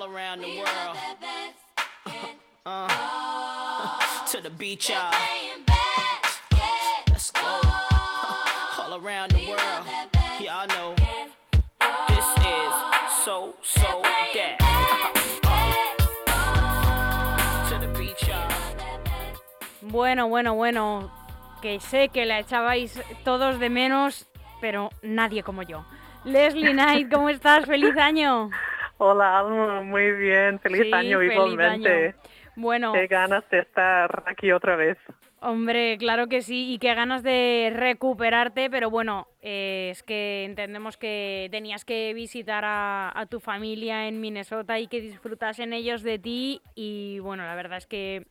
all around the world. Uh, to the beach, y'all. Let's go. All around the world. Y'all know this is so, so that. To the beach, y'all. Bueno, bueno, bueno. Que sé que la echabais todos de menos, pero nadie como yo. Leslie Knight, ¿cómo estás? ¡Feliz año! Hola, Alma, muy bien. Feliz Sí, año feliz igualmente. año. Bueno, Qué ganas de estar aquí otra vez. hombre, claro que sí, y qué ganas de recuperarte, pero bueno, eh, es que entendemos que tenías que visitar a, a tu familia en Minnesota y que disfrutasen ellos de ti, y bueno, la verdad es que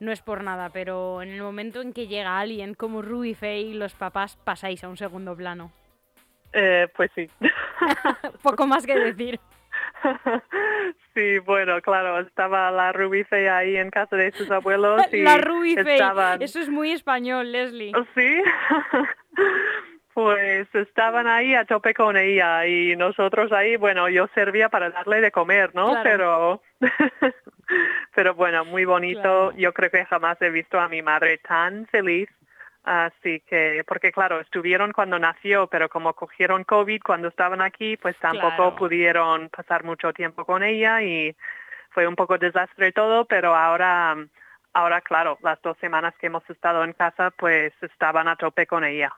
no es por nada, pero en el momento en que llega alguien como Ruby Faye, los papás pasáis a un segundo plano. Eh, pues sí. Poco más que decir. sí, bueno, claro, estaba la Rubice ahí en casa de sus abuelos y La estaban... eso es muy español, Leslie. Sí. Pues estaban ahí a tope con ella y nosotros ahí, bueno, yo servía para darle de comer, ¿no? Claro. Pero, pero bueno, muy bonito. Claro. Yo creo que jamás he visto a mi madre tan feliz. Así que, porque claro, estuvieron cuando nació, pero como cogieron COVID cuando estaban aquí, pues tampoco Claro. pudieron pasar mucho tiempo con ella y fue un poco desastre todo, pero ahora, ahora claro, las dos semanas que hemos estado en casa, pues estaban a tope con ella.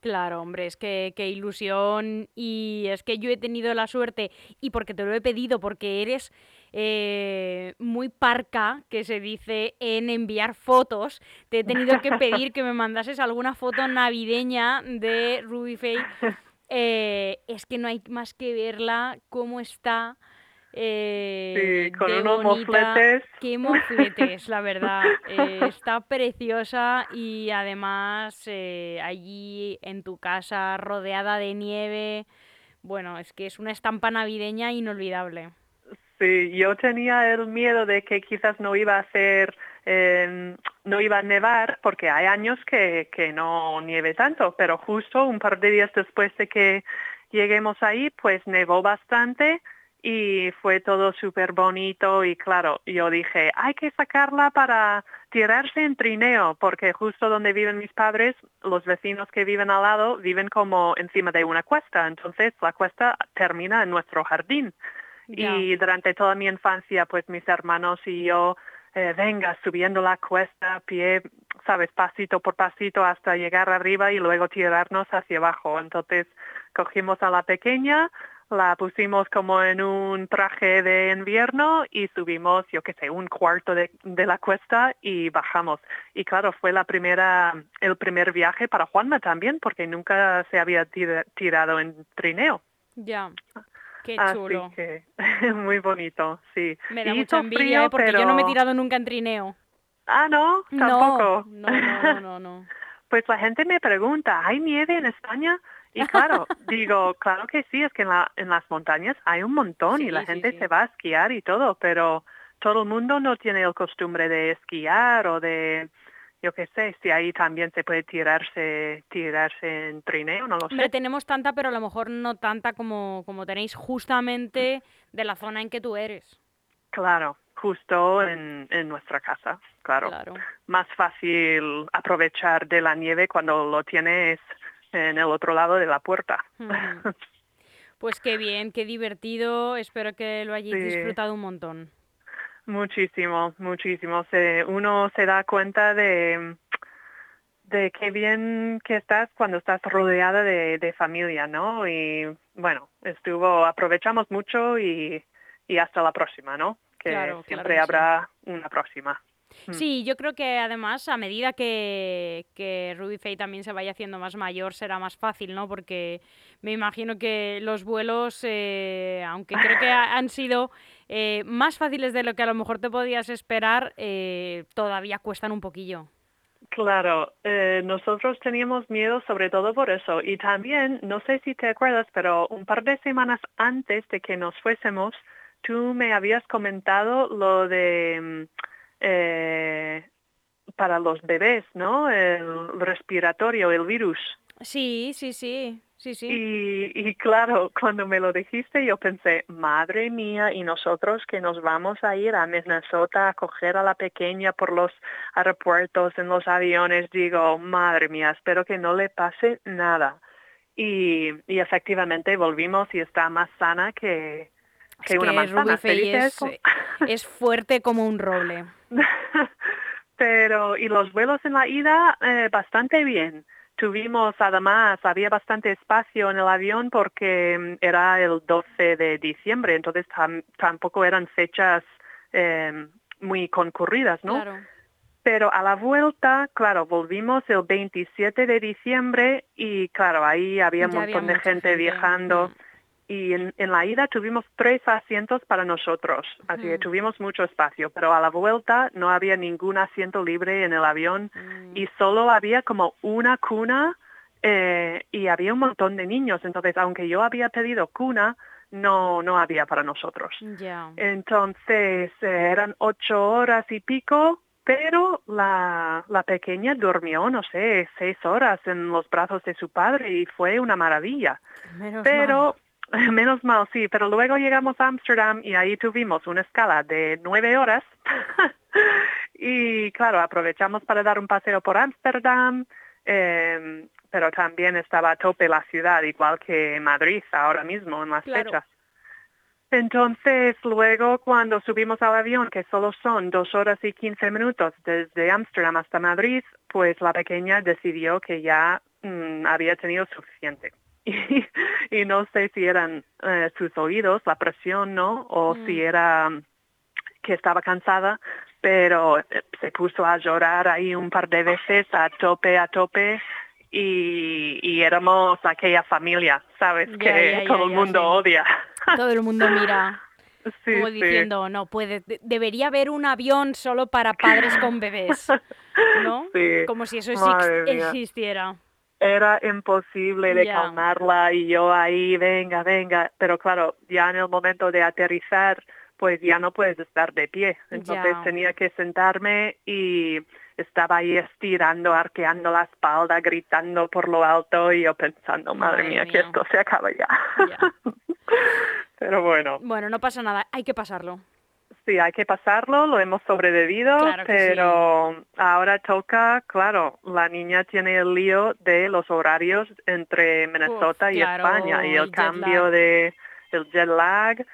Claro, hombre, es que qué ilusión y es que yo he tenido la suerte y porque te lo he pedido, porque eres eh, muy parca, que se dice, en enviar fotos, te he tenido que pedir que me mandases alguna foto navideña de Ruby Faye. Eh, es que no hay más que verla, cómo está. eh, Sí, con unos bonita. mofletes. Qué mofletes, la verdad. Eh, está preciosa y además eh, allí en tu casa rodeada de nieve. Bueno, es que es una estampa navideña inolvidable. Sí, yo tenía el miedo de que quizás no iba a ser, eh, no iba a nevar, porque hay años que, que no nieve tanto, pero justo un par de días después de que lleguemos ahí, pues nevó bastante y fue todo súper bonito y claro, yo dije, hay que sacarla para tirarse en trineo, porque justo donde viven mis padres, los vecinos que viven al lado viven como encima de una cuesta, entonces la cuesta termina en nuestro jardín. Y durante toda mi infancia, pues mis hermanos y yo, eh, venga, subiendo la cuesta pie, sabes, pasito por pasito hasta llegar arriba y luego tirarnos hacia abajo. Entonces cogimos a la pequeña, la pusimos como en un traje de invierno y subimos, yo qué sé, un cuarto de, de la cuesta y bajamos. Y claro, fue la primera, el primer viaje para Juanma también, porque nunca se había tira- tirado en trineo. Ya. Qué Así chulo. que muy bonito, sí. Me da Y mucha envidia, frío, porque yo no me he tirado nunca en trineo. Ah, no, tampoco. No, no, no, no, no. Pues la gente me pregunta, ¿hay nieve en España? Y claro, digo, claro que sí, es que en, la, en las montañas hay un montón y la sí, gente sí. se va a esquiar y todo, pero todo el mundo no tiene el costumbre de esquiar o de, yo qué sé, si ahí también se puede tirarse, tirarse en trineo, no lo Hombre, sé. tenemos tanta, pero a lo mejor no tanta como, como tenéis justamente de la zona en que tú eres. Claro, justo en, en nuestra casa, claro. Claro. Más fácil aprovechar de la nieve cuando lo tienes en el otro lado de la puerta. Ujú. Pues qué bien, qué divertido. Espero que lo hayáis Sí. disfrutado un montón. Muchísimo, muchísimo. Se, uno se da cuenta de, de qué bien que estás cuando estás rodeada de, de familia, ¿no? Y bueno, estuvo, aprovechamos mucho y, y hasta la próxima, ¿no? Que Claro, claro siempre sí. habrá una próxima. Mm. Sí, yo creo que además a medida que, que Ruby Faye también se vaya haciendo más mayor será más fácil, ¿no? Porque me imagino que los vuelos, eh, aunque creo que ha- han sido eh, más fáciles de lo que a lo mejor te podías esperar, eh, todavía cuestan un poquillo. Claro, eh, nosotros teníamos miedo sobre todo por eso. Y también, no sé si te acuerdas, pero un par de semanas antes de que nos fuésemos, tú me habías comentado lo de mm, eh, para los bebés, ¿no? El respiratorio, el virus. Sí, sí, sí. Sí, sí. Y, y claro, cuando me lo dijiste yo pensé, madre mía, y nosotros que nos vamos a ir a Minnesota a coger a la pequeña por los aeropuertos, en los aviones, digo, madre mía, espero que no le pase nada. Y, y efectivamente volvimos y está más sana que, que, es una que manzana. Ruby es fuerte como un roble. Pero, y los vuelos en la ida, eh, bastante bien. Tuvimos, además, había bastante espacio en el avión porque mm, era el 12 de diciembre, entonces tam- tampoco eran fechas eh, muy concurridas, ¿no? Claro. Pero a la vuelta, claro, volvimos el 27 de diciembre y claro, ahí había un había montón de gente, viajando. mm. Y en, en la ida tuvimos tres asientos para nosotros, así que tuvimos mucho espacio, pero a la vuelta no había ningún asiento libre en el avión Mm. y solo había como una cuna eh, y había un montón de niños. Entonces, aunque yo había pedido cuna, no, no había para nosotros. Ya. Entonces, eh, eran ocho horas y pico, pero la, la pequeña durmió, no sé, seis horas en los brazos de su padre y fue una maravilla. Menos Pero, menos mal, sí, pero luego llegamos a Ámsterdam y ahí tuvimos una escala de nueve horas. y claro, aprovechamos para dar un paseo por Ámsterdam, eh, pero también estaba a tope la ciudad, igual que Madrid ahora mismo en las Claro. fechas. Entonces, luego cuando subimos al avión, que solo son dos horas y quince minutos desde Ámsterdam hasta Madrid, pues la pequeña decidió que ya mm, había tenido suficiente. Y, y no sé si eran eh, sus oídos, la presión, ¿no? O Mm. si era que estaba cansada, pero eh, se puso a llorar ahí un par de veces a tope, a tope. Y, y éramos aquella familia, ¿sabes? Ya, que ya, ya, todo el mundo odia. Todo el mundo mira Sí, como sí. diciendo, no puede, de- debería haber un avión solo para padres con bebés, ¿no? Sí, Como si eso exi- madre mía. Era imposible de calmarla y yo ahí, venga, venga. Pero claro, ya en el momento de aterrizar, pues ya no puedes estar de pie. Entonces tenía que sentarme y estaba ahí estirando, arqueando la espalda, gritando por lo alto y yo pensando, madre, Madre mía, que esto se acaba ya. Ya. Pero bueno, Bueno, no pasa nada, hay que pasarlo. Sí, hay que pasarlo, lo hemos sobrevivido, Claro que sí. pero ahora toca, claro, la niña tiene el lío de los horarios entre Minnesota y claro, España y el cambio lag. de el jet lag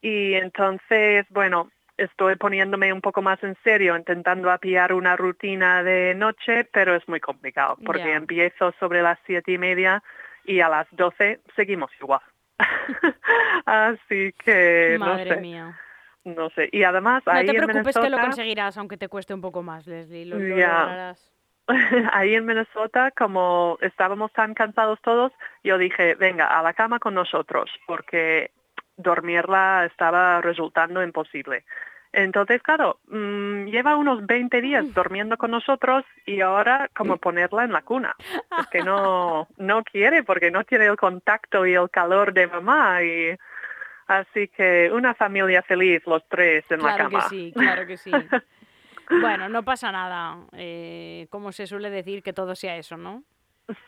y entonces, bueno, estoy poniéndome un poco más en serio, intentando apiar una rutina de noche, pero es muy complicado porque empiezo sobre las siete y media y a las doce seguimos igual. Así que Madre no sé. mía. No sé. Y además, No ahí te en que lo Minnesota, conseguirás, aunque te cueste un poco más, Leslie. Lo, lo lograrás. ahí en Minnesota, como estábamos tan cansados todos, yo dije, venga, a la cama con nosotros, porque dormirla estaba resultando imposible. Entonces, claro, mm, lleva unos 20 días durmiendo con nosotros y ahora como ponerla en la cuna. Es que no, no quiere porque no tiene el contacto y el calor de mamá y así que una familia feliz los tres en la Claro que cama. sí, claro que sí. Bueno, no pasa nada. Eh, como se suele decir, que todo sea eso, ¿no?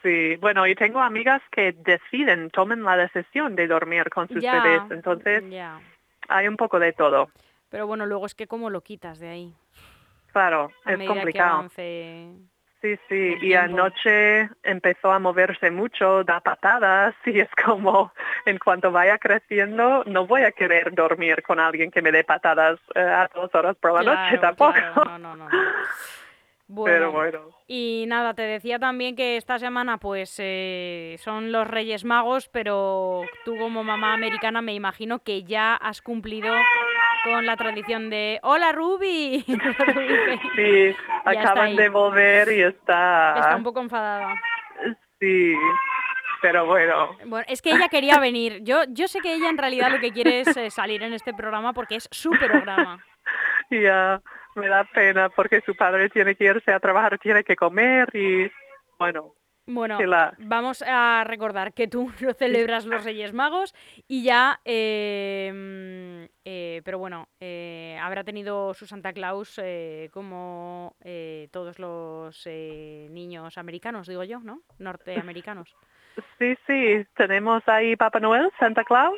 Sí, bueno, y tengo amigas que deciden, tomen la decisión de dormir con sus ya, bebés, entonces ya. hay un poco de todo. Pero bueno, luego es que cómo lo quitas de ahí. Claro, A es medida que complicado. avance. Sí, sí, y anoche empezó a moverse mucho, da patadas y es como, en cuanto vaya creciendo, no voy a querer dormir con alguien que me dé patadas eh, a dos horas por la noche tampoco. claro, no, no, no, no. Bueno, Pero bueno, y nada, te decía también que esta semana pues eh, son los Reyes Magos, pero tú como mamá americana me imagino que ya has cumplido con la tradición de ¡Hola Ruby! Sí, acaban de volver y está... Está un poco enfadada. Sí, pero bueno, Bueno, es que ella quería venir. Yo, yo sé que ella en realidad lo que quiere es eh, salir en este programa porque es su programa. ya me da pena porque su padre tiene que irse a trabajar, tiene que comer y bueno, Bueno, la- vamos a recordar que tú no celebras los Reyes Magos y ya, eh, eh, pero bueno, eh, habrá tenido su Santa Claus eh, como eh, todos los eh, niños americanos, digo yo, ¿no? Norteamericanos. Sí, sí, tenemos ahí Papá Noel, Santa Claus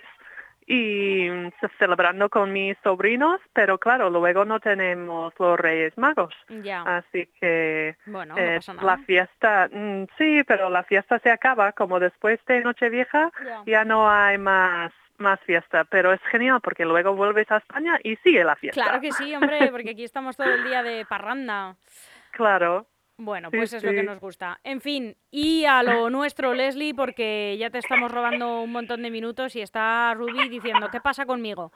y mm, ce- celebrando con mis sobrinos, pero claro, luego no tenemos los Reyes Magos. Ya, Así que bueno, no la fiesta, mm, sí, pero la fiesta se acaba, como después de Nochevieja Ya. ya no hay más más fiesta, pero es genial porque luego vuelves a España y sigue la fiesta. Claro que sí, hombre, porque aquí estamos todo el día de parranda. Claro. Bueno, Sí, pues es lo que nos gusta. En fin, y a lo nuestro, Leslie, porque ya te estamos robando un montón de minutos y está Ruby diciendo, ¿qué pasa conmigo?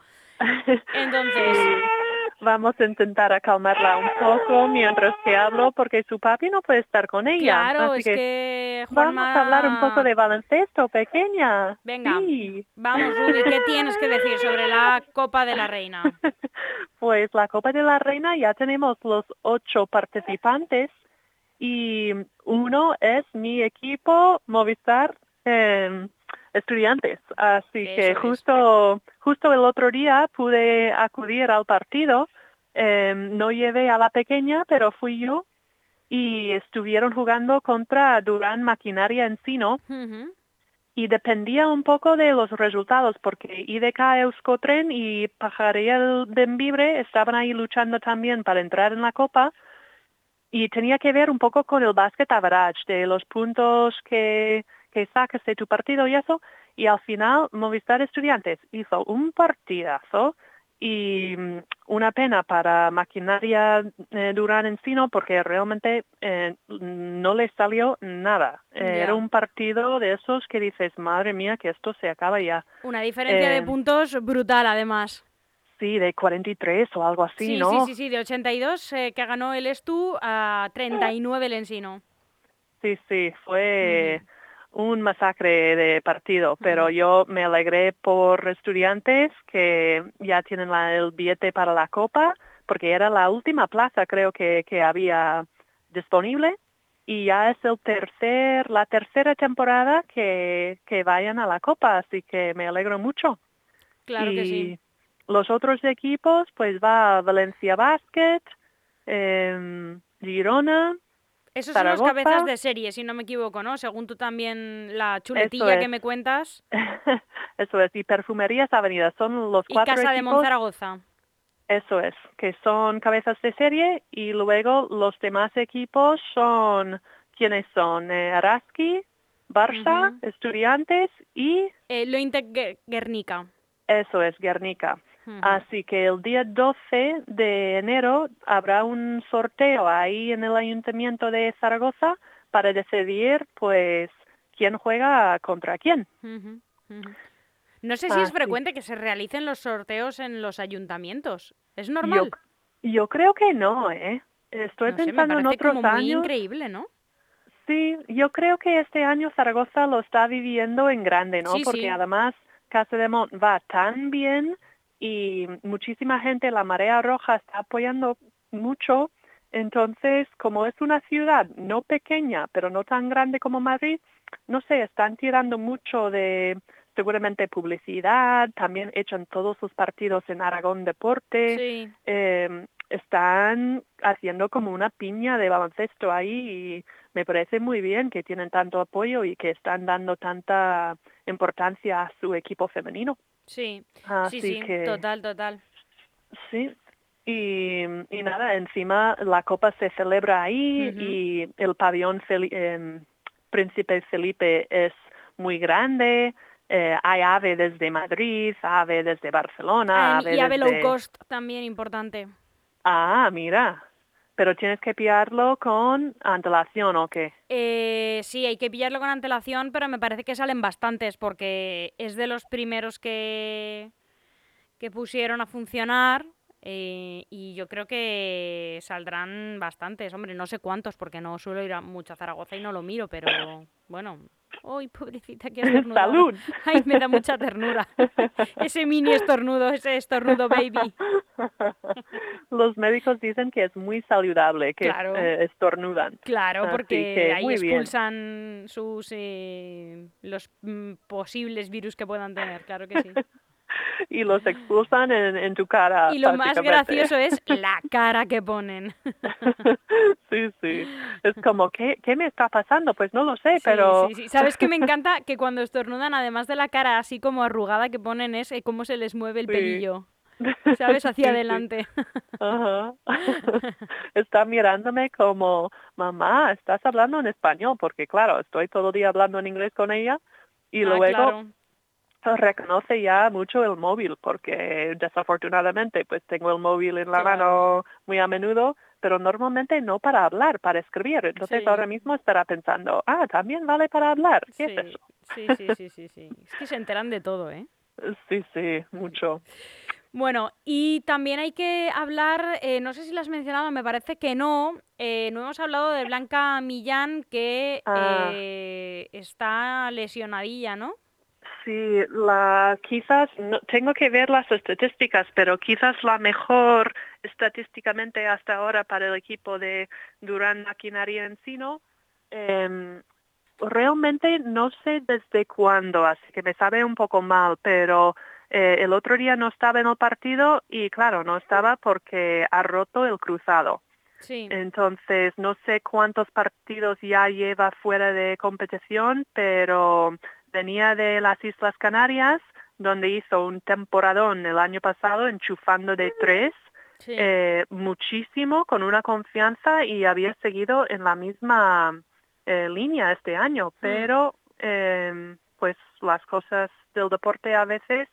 Entonces, Vamos a intentar acalmarla un poco mientras que hablo porque su papi no puede estar con ella. claro, así es que, que vamos a hablar un poco de baloncesto, pequeña. Venga. Sí. Vamos, Ruby, ¿qué tienes que decir sobre la Copa de la Reina? Pues la Copa de la Reina ya tenemos los ocho participantes y uno es mi equipo Movistar eh, Estudiantes. Así que es. justo, justo el otro día pude acudir al partido. Eh, no llevé a la pequeña, pero fui yo y estuvieron jugando contra Durán Maquinaria Encino Ujú, y dependía un poco de los resultados porque IDK Euskotren y Pajariel Benvibre estaban ahí luchando también para entrar en la Copa y tenía que ver un poco con el basket average, de los puntos que, que sacas de tu partido y eso, y al final Movistar Estudiantes hizo un partidazo y mm, una pena para Maquinaria eh, Durán Encino porque realmente eh, no le salió nada. Eh. Era un partido de esos que dices, madre mía, que esto se acaba ya. Una diferencia de Eh, puntos brutal, además. Sí, de 43 o algo así, Sí, ¿no? sí, sí, sí, de 82 eh, que ganó el Estu a 39 el Ensino. Sí, sí, fue un masacre de partido, pero yo me alegré por estudiantes que ya tienen la- el billete para la Copa, porque era la última plaza creo que, que había disponible y ya es el tercer, la tercera temporada que, que vayan a la Copa, así que me alegro mucho. Claro y que sí. Los otros equipos, pues va Valencia Basket, em, Girona, Esos son los cabezas de serie, si no me equivoco, ¿no? Según tú también la chuletilla que me cuentas. Eso es, y Perfumerías Avenida son los Y cuatro Casa de. Monzaragoza. Eso es, que son cabezas de serie y luego los demás equipos son, ¿quiénes son? Eh, Araski, Barça. Estudiantes y Eh, lo Inte Guernica. eso es, Guernica. Así que el día 12 de enero habrá un sorteo ahí en el Ayuntamiento de Zaragoza para decidir, pues, quién juega contra quién. No sé si es frecuente que se realicen los sorteos en los ayuntamientos. ¿Es normal? Yo, yo creo que no, ¿eh? Estoy No sé, me pensando en otros como muy años. increíble, ¿no? Sí, yo creo que este año Zaragoza lo está viviendo en grande, ¿no? Sí, Porque sí. además Casa de Mont va tan bien y muchísima gente, la Marea Roja está apoyando mucho. Entonces, como es una ciudad no pequeña, pero no tan grande como Madrid, no sé, están tirando mucho de seguramente publicidad, también echan todos sus partidos en Aragón Deporte Sí. eh, están haciendo como una piña de baloncesto ahí y me parece muy bien que tienen tanto apoyo y que están dando tanta importancia a su equipo femenino. Sí, Así sí, sí, que total, total. sí. Y, y nada, encima la copa se celebra ahí y el pabellón em, Príncipe Felipe es muy grande. eh, hay ave desde Madrid, ave desde Barcelona, Ah, ave y Ave Low desde... Cost también importante. Ah, mira. Pero tienes que pillarlo con antelación, ¿o qué? Eh, sí, hay que pillarlo con antelación, pero me parece que salen bastantes porque es de los primeros que, que pusieron a funcionar eh, y yo creo que saldrán bastantes. Hombre, no sé cuántos porque no suelo ir a mucho a Zaragoza y no lo miro, pero bueno. ¡Ay, pobrecita, que estornudado! ¡Salud! ¡Ay, me da mucha ternura! Ese mini estornudo, ese estornudo baby. Los médicos dicen que es muy saludable que Claro. eh, estornudan. Claro, porque que ahí bien. expulsan sus eh, los mm, posibles virus que puedan tener, claro que sí. Y los expulsan en, en tu cara. Y lo más gracioso es la cara que ponen. sí, sí. Es como, ¿qué, ¿qué me está pasando? Pues no lo sé, Sí, pero... sí, sí. ¿Sabes que me encanta? Que cuando estornudan, además de la cara así como arrugada que ponen, es eh, cómo se les mueve el pelillo. ¿Sabes? Hacia adelante. Ajá. Está mirándome como, mamá, estás hablando en español, porque claro, estoy todo el día hablando en inglés con ella y Ah, luego claro. Reconoce ya mucho el móvil, porque desafortunadamente pues tengo el móvil en la Claro. mano muy a menudo, pero normalmente no para hablar, para escribir. Entonces Sí. ahora mismo estará pensando, ah, también vale para hablar. ¿Qué Sí, es eso? sí, sí, sí, sí, sí. Es que se enteran de todo, ¿eh? Sí, sí, mucho. Bueno, y también hay que hablar, eh, no sé si lo has mencionado, me parece que no, eh, no hemos hablado de Blanca Millán que Ah. eh, está lesionadilla, ¿no? Sí, la, quizás, no, tengo que ver las estadísticas, pero quizás la mejor estadísticamente hasta ahora para el equipo de Durán Maquinaria Encino. em, realmente no sé desde cuándo, así que me sabe un poco mal, pero eh, el otro día no estaba en el partido y claro, no estaba porque ha roto el cruzado. Sí. Entonces, no sé cuántos partidos ya lleva fuera de competición, pero venía de las Islas Canarias, donde hizo un temporadón el año pasado, enchufando de tres, sí. eh, muchísimo, con una confianza y había seguido en la misma eh, línea este año, pero eh, pues las cosas del deporte a veces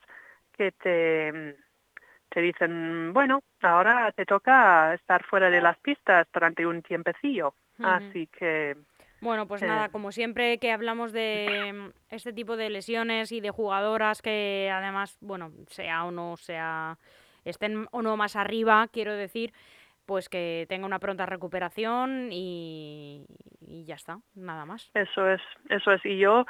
que te, te dicen, bueno, ahora te toca estar fuera de las pistas durante un tiempecillo. Así que Bueno, pues nada, como siempre que hablamos de mm, este tipo de lesiones y de jugadoras que además, bueno, sea o no sea, estén o no más arriba, quiero decir, pues que tenga una pronta recuperación y, y ya está, nada más. Eso es, eso es. Y yo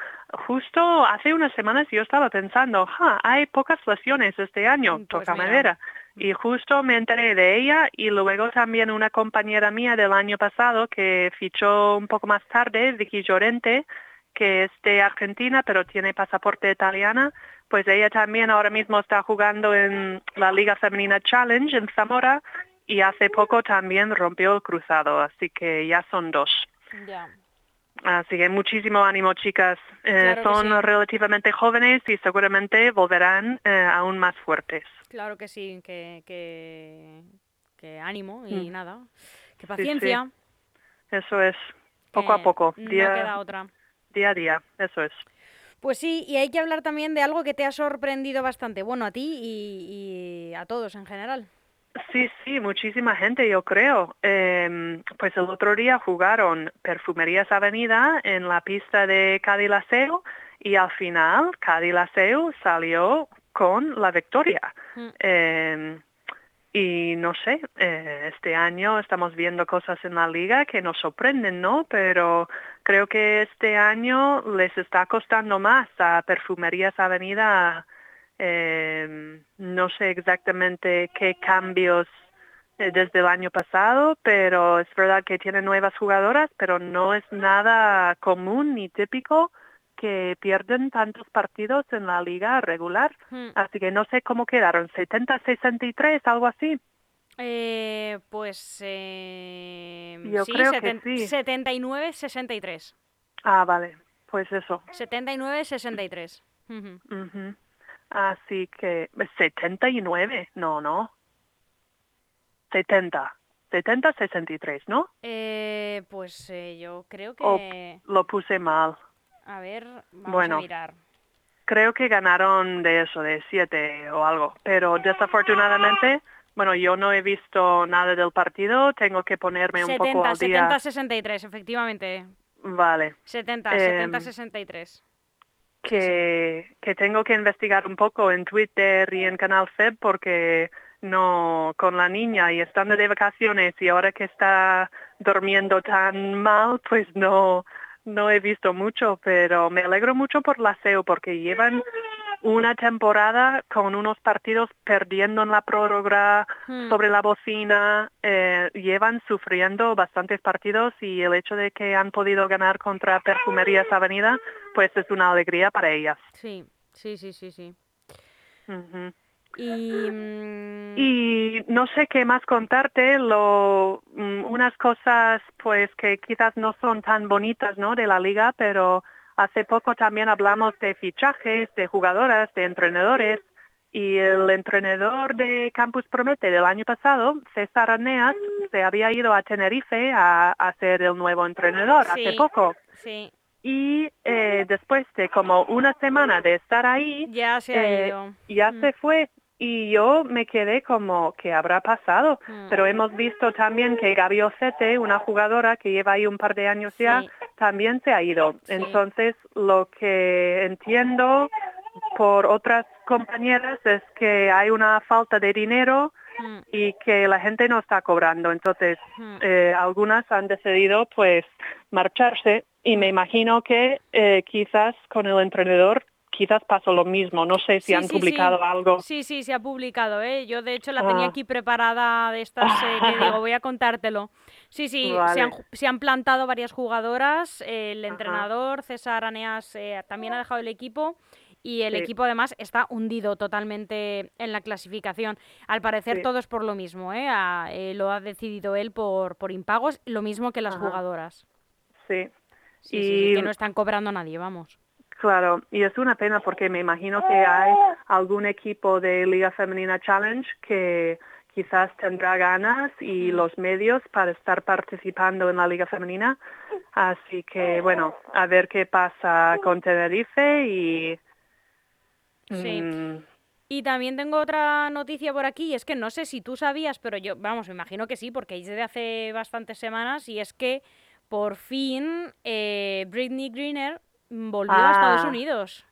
justo hace unas semanas yo estaba pensando, "Ja, hay pocas lesiones este año, Pues toca madera. Y justo me enteré de ella y luego también una compañera mía del año pasado que fichó un poco más tarde, Vicky Llorente, que es de Argentina pero tiene pasaporte italiana, pues ella también ahora mismo está jugando en la Liga Femenina Challenge en Zamora y hace poco también rompió el cruzado, así que ya son dos. Así que muchísimo ánimo, chicas. Eh, Claro son sí. relativamente jóvenes y seguramente volverán eh, aún más fuertes. Claro que sí, que, que, que ánimo y Mm. nada, que sí. paciencia. Eso es, poco a poco, No día, queda otra. día a día. Eso es. Pues sí, y hay que hablar también de algo que te ha sorprendido bastante, bueno, a ti y, y a todos en general. Sí, sí, muchísima gente, yo creo. Em, pues el otro día jugaron Perfumerías Avenida en la pista de Cadillaceo y al final Cadillaceo salió con la victoria. Mm. Eh, y no sé, eh, este año estamos viendo cosas en la liga que nos sorprenden, ¿no? Pero creo que este año les está costando más a Perfumerías Avenida. Eh, no sé exactamente qué cambios eh, desde el año pasado, pero es verdad que tienen nuevas jugadoras, pero no es nada común ni típico que pierden tantos partidos en la liga regular. Hmm. Así que no sé cómo quedaron, 70-63, algo así. Eh, pues eh, Yo sí, creo que sí. 79-63. Ah, vale, pues eso. 79-63. Ujú. Ujú. Así que 79, no, no. 70. 70-63, ¿no? Eh, pues eh, yo creo O- que... Lo puse mal. A ver, vamos Bueno. a mirar. Creo que ganaron de eso, de 7 o algo. Pero desafortunadamente, bueno, yo no he visto nada del partido. Tengo que ponerme un poco 70, al día. 70-63, efectivamente. Vale. 70, Em, 70-63. Que, que tengo que investigar un poco en Twitter y en Canal FEB porque no con la niña y estando de vacaciones y ahora que está durmiendo tan mal, pues no no he visto mucho, pero me alegro mucho por la SEO porque llevan una temporada con unos partidos perdiendo en la prórroga Hmm. sobre la bocina, eh, llevan sufriendo bastantes partidos y el hecho de que han podido ganar contra Perfumerías Avenida, pues es una alegría para ellas. Sí, sí, sí, sí, sí. Y, mm, Y no sé qué más contarte, lo, mm, unas cosas pues que quizás no son tan bonitas ¿no? de la liga, pero hace poco también hablamos de fichajes, de jugadoras, de entrenadores, y el entrenador de Campus Promete del año pasado, César Aneas, se había ido a Tenerife a, a ser el nuevo entrenador hace poco. sí, Y eh, después de como una semana de estar ahí, ya se ha eh, ido. ya Mm. se fue y yo me quedé como ¿qué habrá pasado? Mm. Pero hemos visto también que Gaby Ocete, una jugadora que lleva ahí un par de años ya, también se ha ido. Sí. Entonces, lo que entiendo por otras compañeras es que hay una falta de dinero Mm, y que la gente no está cobrando. Entonces, mm. eh, algunas han decidido pues marcharse y me imagino que eh, quizás con el entrenador quizás pasó lo mismo. No sé si Sí, han sí, sí. publicado algo. Sí, sí, se ha publicado, ¿eh? Yo, de hecho, la tenía Ah. aquí preparada de estas eh, que digo, voy a contártelo. Sí, sí, se, han, se han plantado varias jugadoras. el Ajá. entrenador, César Aneas, eh, también ha dejado el equipo. Y el equipo, además, está hundido totalmente en la clasificación. Al parecer, todo es por lo mismo, ¿eh? Eh, lo ha decidido él por, por impagos, lo mismo que las Ajá. jugadoras. Sí, Sí, sí, sí, Y- que no están cobrando a nadie, vamos. claro. Y es una pena porque me imagino que hay algún equipo de Liga Femenina Challenge que quizás tendrá ganas y los medios para estar participando en la Liga Femenina. Así que, bueno, a ver qué pasa con Tenerife y... Sí. mm, Y también tengo otra noticia por aquí, y es que no sé si tú sabías, pero yo, vamos, me imagino que sí, porque es de hace bastantes semanas, y es que por fin eh, Britney Greener volvió a Estados Ah, Unidos.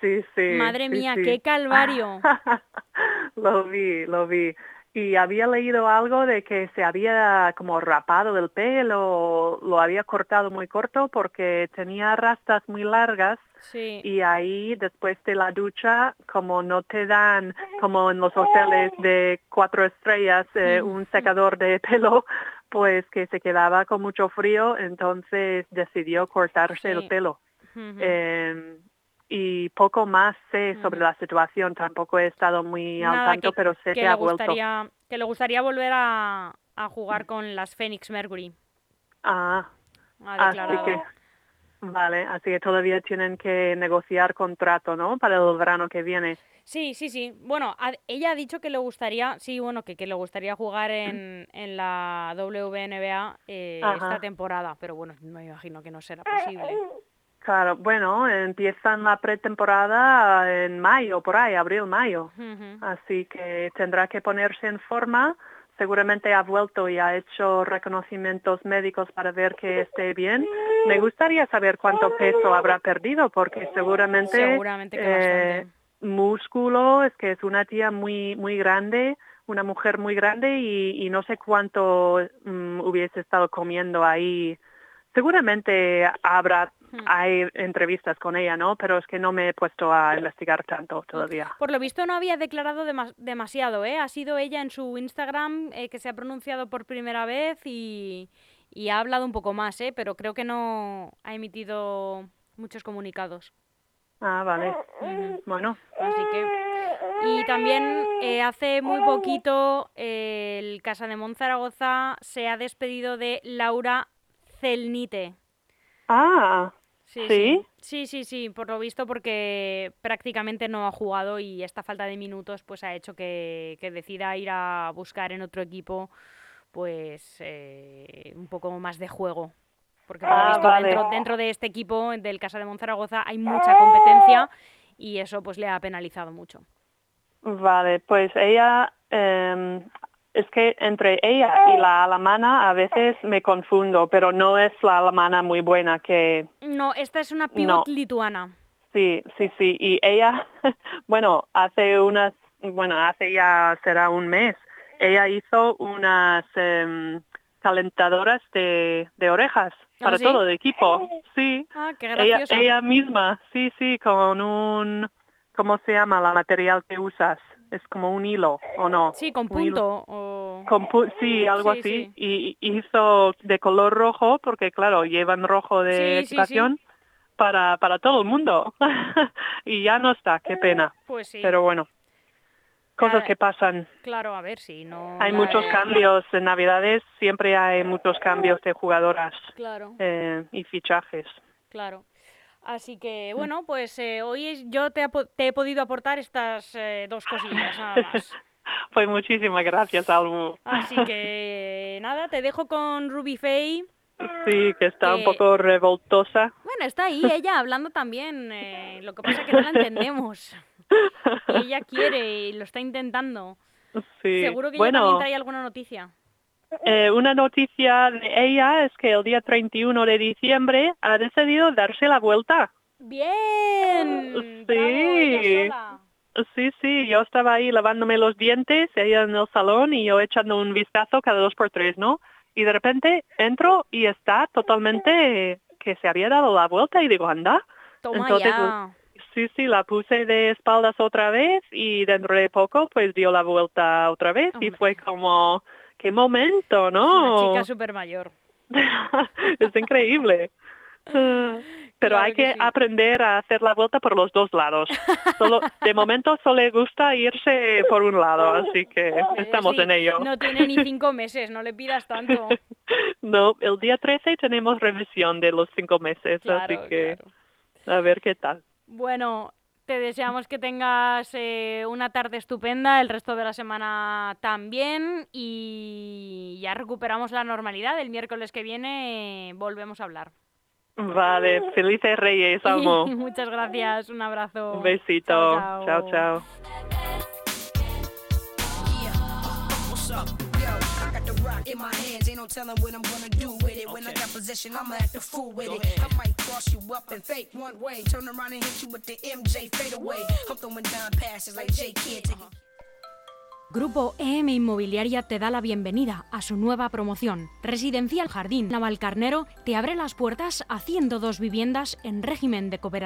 Sí, sí. Madre sí, mía, sí. qué calvario. lo vi, lo vi. Y había leído algo de que se había como rapado el pelo, lo había cortado muy corto porque tenía rastas muy largas Sí, y ahí después de la ducha, como no te dan, como en los hoteles de cuatro estrellas, eh, un secador de pelo, pues que se quedaba con mucho frío, entonces decidió cortarse el Sí. pelo. ujú, Eh, y poco más sé sobre Ujú. la situación, tampoco he estado muy al Nada, tanto, que, pero sé que que, ha vuelto. gustaría, que le gustaría volver a, a jugar con las Phoenix Mercury. Ah, Ha así declarado. que, vale, así que todavía tienen que negociar contrato, ¿no? Para el verano que viene. Sí, sí, sí. Bueno, ella ha dicho que le gustaría, sí, bueno, que, que le gustaría jugar en, en la WNBA eh, esta temporada, pero bueno, me imagino que no será posible. Claro, bueno, empiezan la pretemporada en mayo, por ahí, abril, mayo. Así que tendrá que ponerse en forma. Seguramente ha vuelto y ha hecho reconocimientos médicos para ver que esté bien. Me gustaría saber cuánto peso habrá perdido, porque seguramente, eh, músculo, es que es una tía muy, muy grande, una mujer muy grande y, y no sé cuánto mm, hubiese estado comiendo ahí. Seguramente habrá. Hay entrevistas con ella, ¿no? Pero es que no me he puesto a investigar tanto todavía. Por lo visto no había declarado demas- demasiado, ¿eh? Ha sido ella en su Instagram eh, que se ha pronunciado por primera vez y, y ha hablado un poco más, ¿eh? Pero creo que no ha emitido muchos comunicados. Ah, vale. Bueno, Así que... Y también eh, hace muy poquito eh, el Casa de Zaragoza se ha despedido de Laura Celnite. ah, Sí, ¿Sí? sí, sí, sí, por lo visto porque prácticamente no ha jugado y esta falta de minutos pues ha hecho que, que decida ir a buscar en otro equipo pues eh, un poco más de juego. Porque por lo Ah, visto vale. dentro, dentro de este equipo del Casa de Monzaragoza hay mucha competencia y eso pues le ha penalizado mucho. vale, pues ella, em, es que entre ella y la alemana a veces me confundo, pero no es la alemana muy buena que, No, esta es una pivot No. lituana. sí, sí, sí, y ella, bueno, hace unas, bueno, hace ya será un mes, ella hizo unas em, calentadoras de, de orejas ¿Ah, para sí? todo el equipo, sí. Ah, qué Ella, ella misma, sí, sí, con un ¿cómo se llama la material que usas? Es como un hilo, ¿o no? Sí, con punto. o- Con pu- sí, algo Sí, así. sí. Y y hizo de color rojo, porque claro, llevan rojo de Sí, para, para todo el mundo. y ya no está, qué pena. Pues sí, Pero bueno, cosas Ah, que pasan. claro, a ver si no... Hay la- muchos cambios en Navidades, siempre hay muchos cambios de jugadoras Claro, eh, y fichajes. claro. Así que, Mm. bueno, pues eh, hoy yo te, he podido aportar estas eh, dos cosillas nada más. Pues muchísimas gracias, Almu. Así que, nada, te dejo con Ruby Faye. Sí, que está un poco revoltosa. Bueno, está ahí ella hablando también. eh, lo que pasa es que no la entendemos. Y ella quiere y lo está intentando. Sí. Seguro que ella bueno, también trae alguna noticia. Eh, una noticia de ella es que el día 31 de diciembre ha decidido darse la vuelta. ¡Bien! ¡Bravo, ella Sí. Sí, sí, yo estaba ahí lavándome los dientes, ella en el salón y yo echando un vistazo cada dos por tres, ¿no? Y de repente entro y está totalmente que se había dado la vuelta y digo, anda. Toma Entonces, ya. Sí, sí, la puse de espaldas otra vez y dentro de poco pues dio la vuelta otra vez y fue como, qué momento, ¿no? Una chica súper mayor. es increíble. Pero Claro hay que que sí. aprender a hacer la vuelta por los dos lados. Solo, de momento solo le gusta irse por un lado, así que estamos sí, en ello. No tiene ni cinco meses, no le pidas tanto. No, el día 13 tenemos revisión de los cinco meses, Claro, así que claro. a ver qué tal. Bueno, te deseamos que tengas eh, una tarde estupenda, el resto de la semana también y ya recuperamos la normalidad. El miércoles que viene eh, volvemos a hablar. Vale, felices Reyes, amo. Muchas gracias, un abrazo. Un besito. Chao, chao. In my hands, ain't no telling what I'm gonna do with it. When I got possession, I'ma act a fool with it. I might cross you up and fake one way, turn around and hit you with the MJ fade away. I'm throwing down passes like J Kid. taking Grupo EM Inmobiliaria te da la bienvenida a su nueva promoción. Residencial Jardín Navalcarnero te abre las puertas a 102 viviendas en régimen de cooperación.